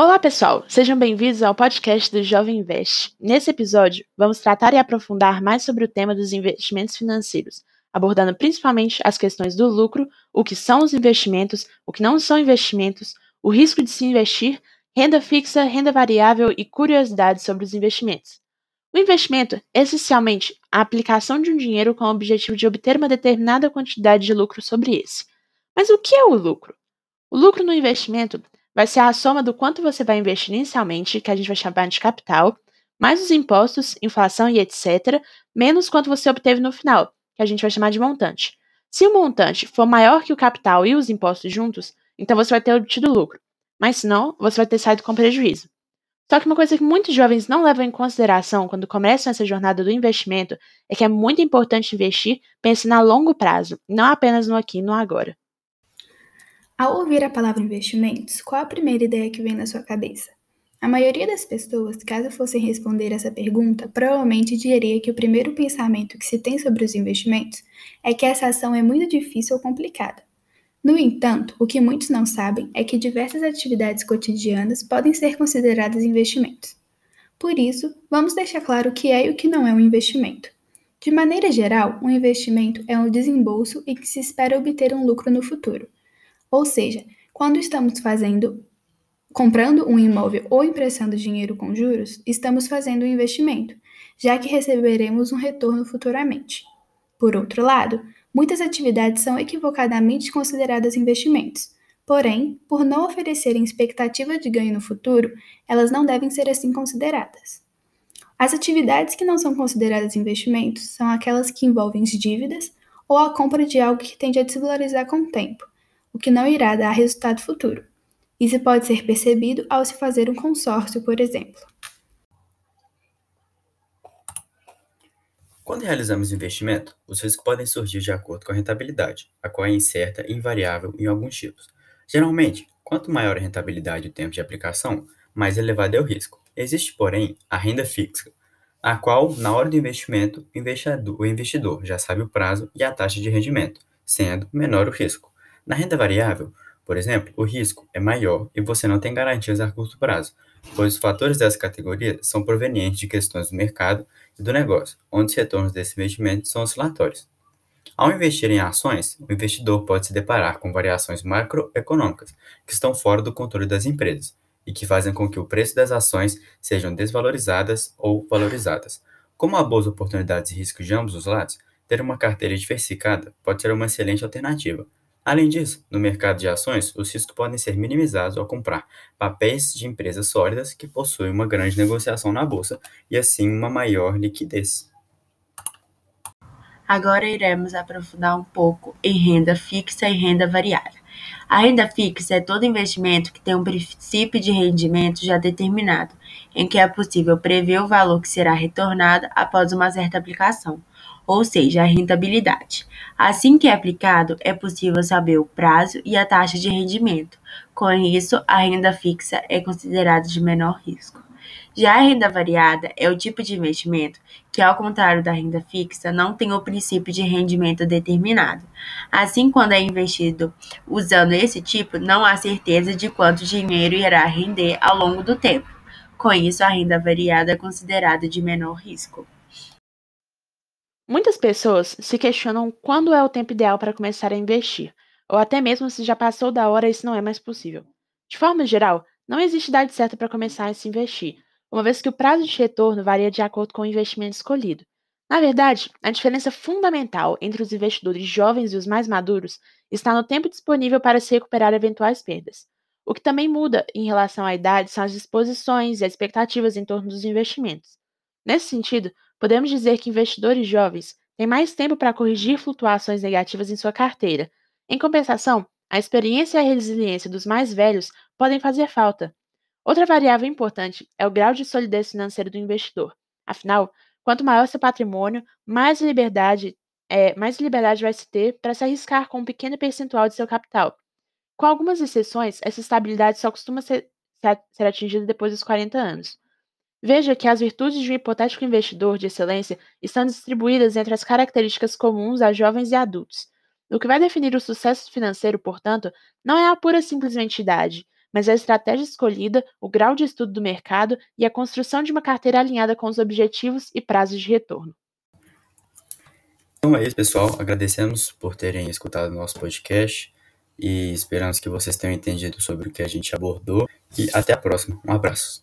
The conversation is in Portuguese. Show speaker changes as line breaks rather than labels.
Olá, pessoal! Sejam bem-vindos ao podcast do Jovem Invest. Nesse episódio, vamos tratar e aprofundar mais sobre o tema dos investimentos financeiros, abordando principalmente as questões do lucro, o que são os investimentos, o que não são investimentos, o risco de se investir, renda fixa, renda variável e curiosidades sobre os investimentos. O investimento é essencialmente a aplicação de um dinheiro com o objetivo de obter uma determinada quantidade de lucro sobre esse. Mas o que é o lucro? O lucro no investimento vai ser a soma do quanto você vai investir inicialmente, que a gente vai chamar de capital, mais os impostos, inflação e etc., menos quanto você obteve no final, que a gente vai chamar de montante. Se o montante for maior que o capital e os impostos juntos, então você vai ter obtido lucro. Mas se não, você vai ter saído com prejuízo. Só que uma coisa que muitos jovens não levam em consideração quando começam essa jornada do investimento é que é muito importante investir pensando a longo prazo, não apenas no aqui e no agora.
Ao ouvir a palavra investimentos, qual a primeira ideia que vem na sua cabeça? A maioria das pessoas, caso fossem responder essa pergunta, provavelmente diria que o primeiro pensamento que se tem sobre os investimentos é que essa ação é muito difícil ou complicada. No entanto, o que muitos não sabem é que diversas atividades cotidianas podem ser consideradas investimentos. Por isso, vamos deixar claro o que é e o que não é um investimento. De maneira geral, um investimento é um desembolso em que se espera obter um lucro no futuro. Ou seja, quando estamos fazendo comprando um imóvel ou emprestando dinheiro com juros, estamos fazendo um investimento, já que receberemos um retorno futuramente. Por outro lado, muitas atividades são equivocadamente consideradas investimentos. Porém, por não oferecerem expectativa de ganho no futuro, elas não devem ser assim consideradas. As atividades que não são consideradas investimentos são aquelas que envolvem dívidas ou a compra de algo que tende a desvalorizar com o tempo, o que não irá dar resultado futuro. Isso pode ser percebido ao se fazer um consórcio, por exemplo.
Quando realizamos investimento, os riscos podem surgir de acordo com a rentabilidade, a qual é incerta e invariável em alguns tipos. Geralmente, quanto maior a rentabilidade e o tempo de aplicação, mais elevado é o risco. Existe, porém, a renda fixa, a qual, na hora do investimento, o investidor já sabe o prazo e a taxa de rendimento, sendo menor o risco. Na renda variável, por exemplo, o risco é maior e você não tem garantias a curto prazo, pois os fatores dessa categoria são provenientes de questões do mercado e do negócio, onde os retornos desse investimento são oscilatórios. Ao investir em ações, o investidor pode se deparar com variações macroeconômicas que estão fora do controle das empresas e que fazem com que o preço das ações sejam desvalorizadas ou valorizadas. Como há boas oportunidades e riscos de ambos os lados, ter uma carteira diversificada pode ser uma excelente alternativa, Além disso, no mercado de ações, os riscos podem ser minimizados ao comprar papéis de empresas sólidas que possuem uma grande negociação na bolsa e assim uma maior liquidez.
Agora iremos aprofundar um pouco em renda fixa e renda variável. A renda fixa é todo investimento que tem um princípio de rendimento já determinado, em que é possível prever o valor que será retornado após uma certa aplicação ou seja, a rentabilidade. Assim que é aplicado, é possível saber o prazo e a taxa de rendimento. Com isso, a renda fixa é considerada de menor risco. Já a renda variada é o tipo de investimento que, ao contrário da renda fixa, não tem o princípio de rendimento determinado. Assim, quando é investido usando esse tipo, não há certeza de quanto dinheiro irá render ao longo do tempo. Com isso, a renda variada é considerada de menor risco. Muitas pessoas se questionam quando é o tempo ideal para começar a investir, ou até mesmo se já passou da hora e isso não é mais possível. De forma geral, não existe idade certa para começar a se investir, uma vez que o prazo de retorno varia de acordo com o investimento escolhido. Na verdade, a diferença fundamental entre os investidores jovens e os mais maduros está no tempo disponível para se recuperar eventuais perdas. O que também muda em relação à idade são as disposições e as expectativas em torno dos investimentos. Nesse sentido, Podemos dizer que investidores jovens têm mais tempo para corrigir flutuações negativas em sua carteira. Em compensação, a experiência e a resiliência dos mais velhos podem fazer falta. Outra variável importante é o grau de solidez financeira do investidor. Afinal, quanto maior seu patrimônio, mais liberdade, é, mais liberdade vai se ter para se arriscar com um pequeno percentual de seu capital. Com algumas exceções, essa estabilidade só costuma ser, ser atingida depois dos 40 anos. Veja que as virtudes de um hipotético investidor de excelência estão distribuídas entre as características comuns a jovens e adultos. O que vai definir o sucesso financeiro, portanto, não é a pura simplesmente idade, mas a estratégia escolhida, o grau de estudo do mercado e a construção de uma carteira alinhada com os objetivos e prazos de retorno.
Então é isso, pessoal. Agradecemos por terem escutado o nosso podcast e esperamos que vocês tenham entendido sobre o que a gente abordou. E até a próxima. Um abraço.